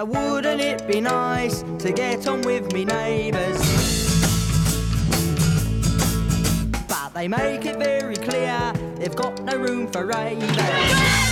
Uh, wouldn't it be nice to get on with me neighbours? But they make it very clear they've got no room for ravers.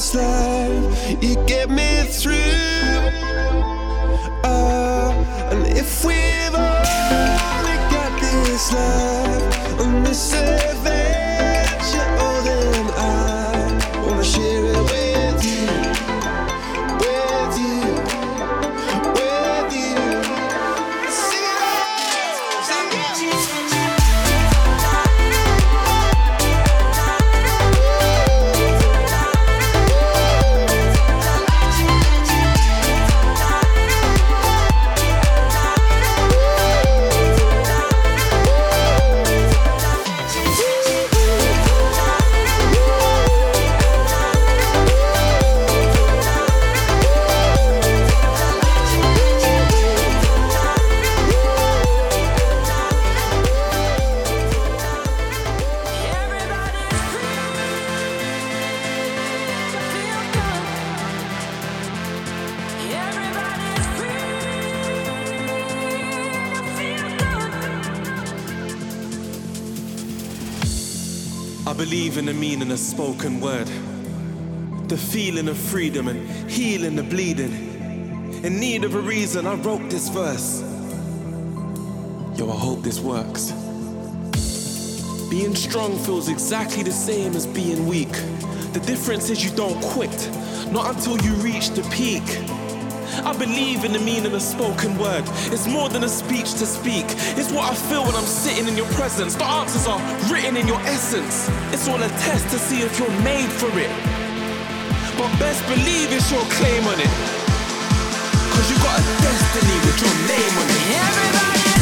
past life. You get me through. Oh, and if we've only got this life on this earth. Believe in the meaning of spoken word, the feeling of freedom and healing the bleeding. In need of a reason, I wrote this verse. Yo, I hope this works. Being strong feels exactly the same as being weak. The difference is you don't quit, not until you reach the peak. I believe in the meaning of spoken word. It's more than a speech to speak. It's what I feel when I'm sitting in your presence. The answers are written in your essence. It's all a test to see if you're made for it. But best believe it's your claim on it. Cause you got a destiny with your name on it. Cause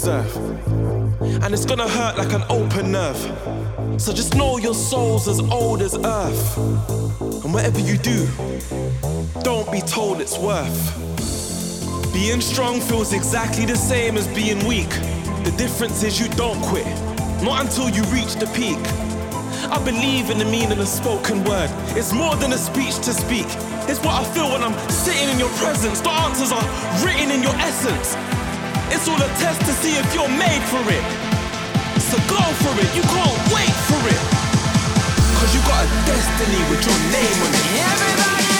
deserve. And it's gonna hurt like an open nerve. So just know your soul's as old as earth. And whatever you do, don't be told it's worth. Being strong feels exactly the same as being weak. The difference is you don't quit, not until you reach the peak. I believe in the meaning of spoken word. It's more than a speech to speak. It's what I feel when I'm sitting in your presence. The answers are written in your essence. It's all a test to see if you're made for it. So go for it, you can't wait for it. Cause you got a destiny with your name on it. Cause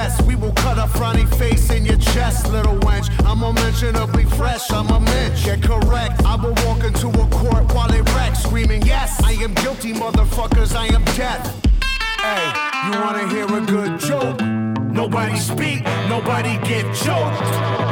We. We will cut a frowny face in your chest, little wench. I'm unmentionably fresh. I'm a mensch. Get correct. I will walk into a court while it wrecks, screaming, Yes, I am guilty, motherfuckers. I am death. Hey, you wanna hear a good joke? Nobody speak, nobody get choked.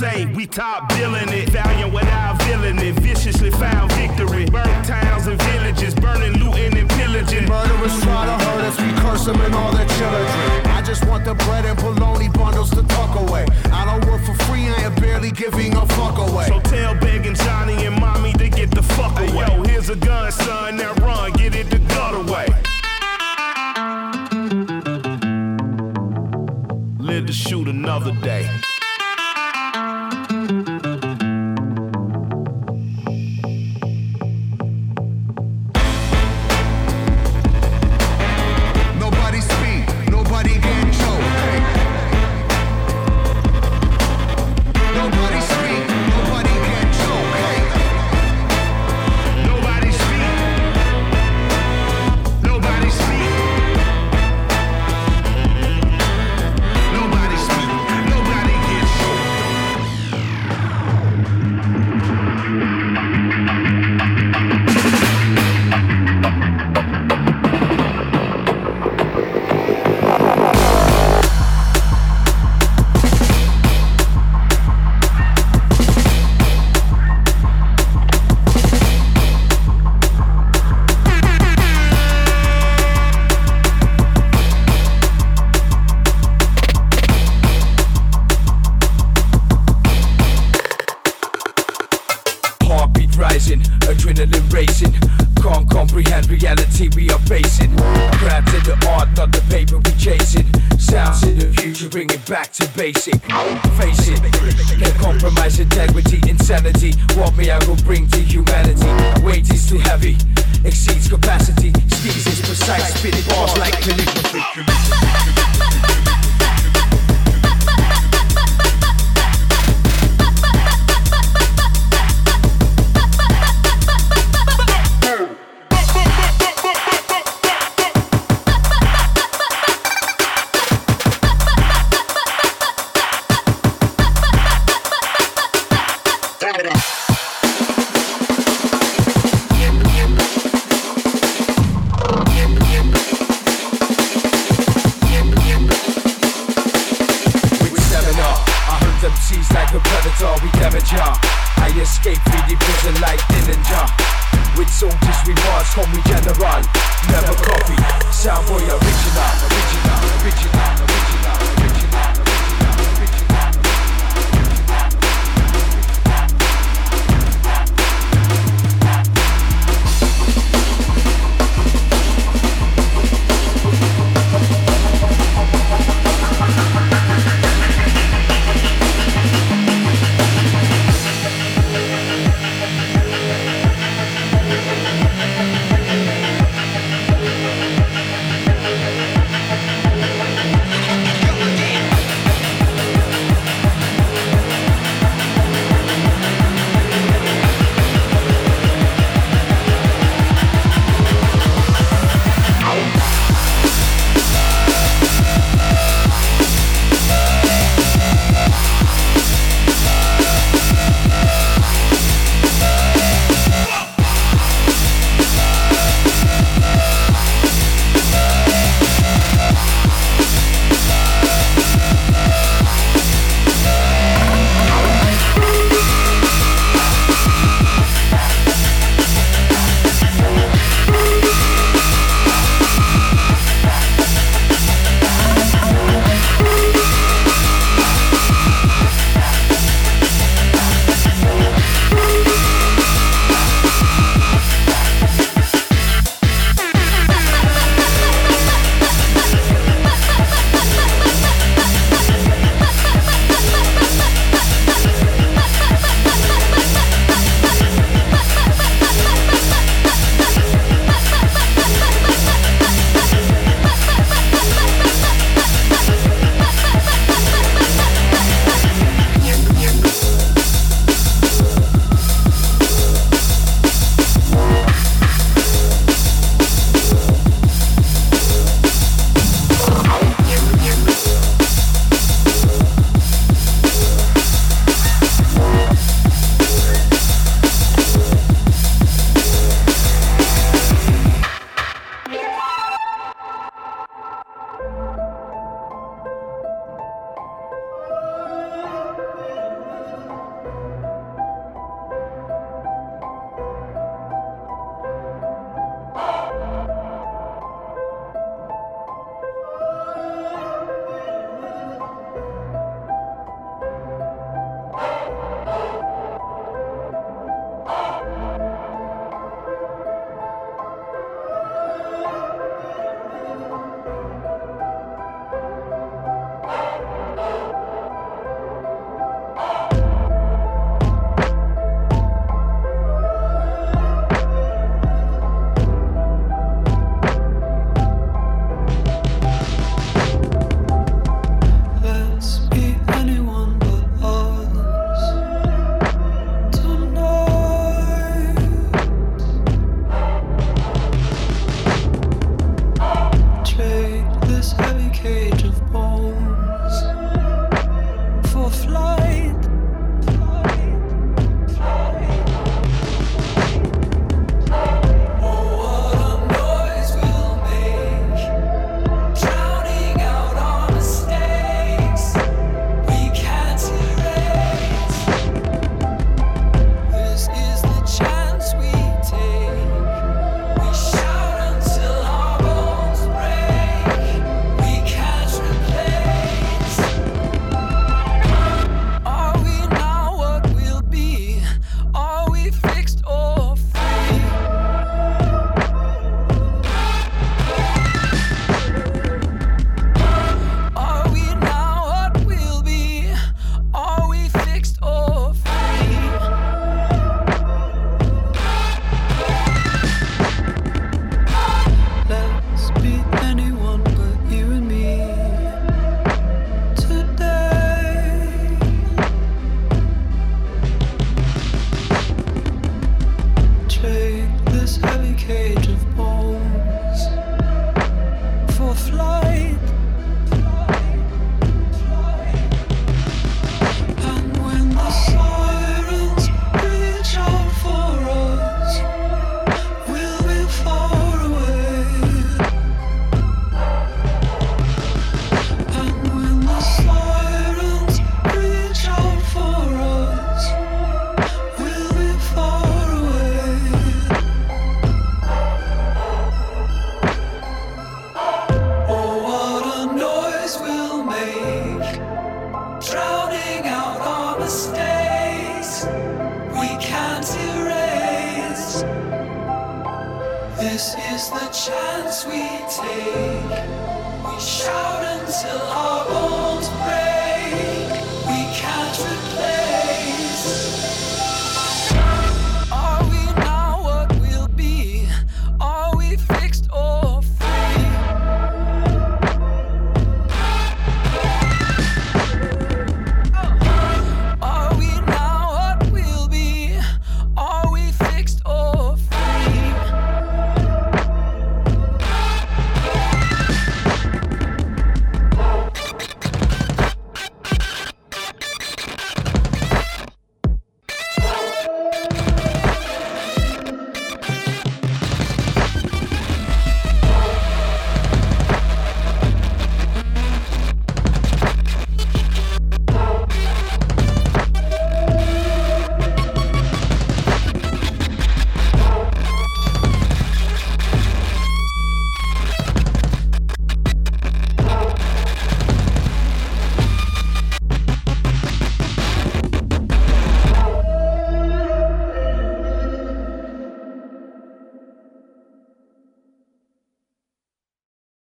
We top billing it. Valiant without villain it. Viciously found victory. Burnt towns and villages. Burning, looting, and pillaging. Murderers try to hurt us, we curse them and all their children. I just want the bread and bologna bundles to tuck away. I don't work for free, I am barely giving a fuck away. So tell begging Johnny and mommy to get the fuck away. Yo, here's a gun, son. Now run, get it the gut away. Live to shoot another day.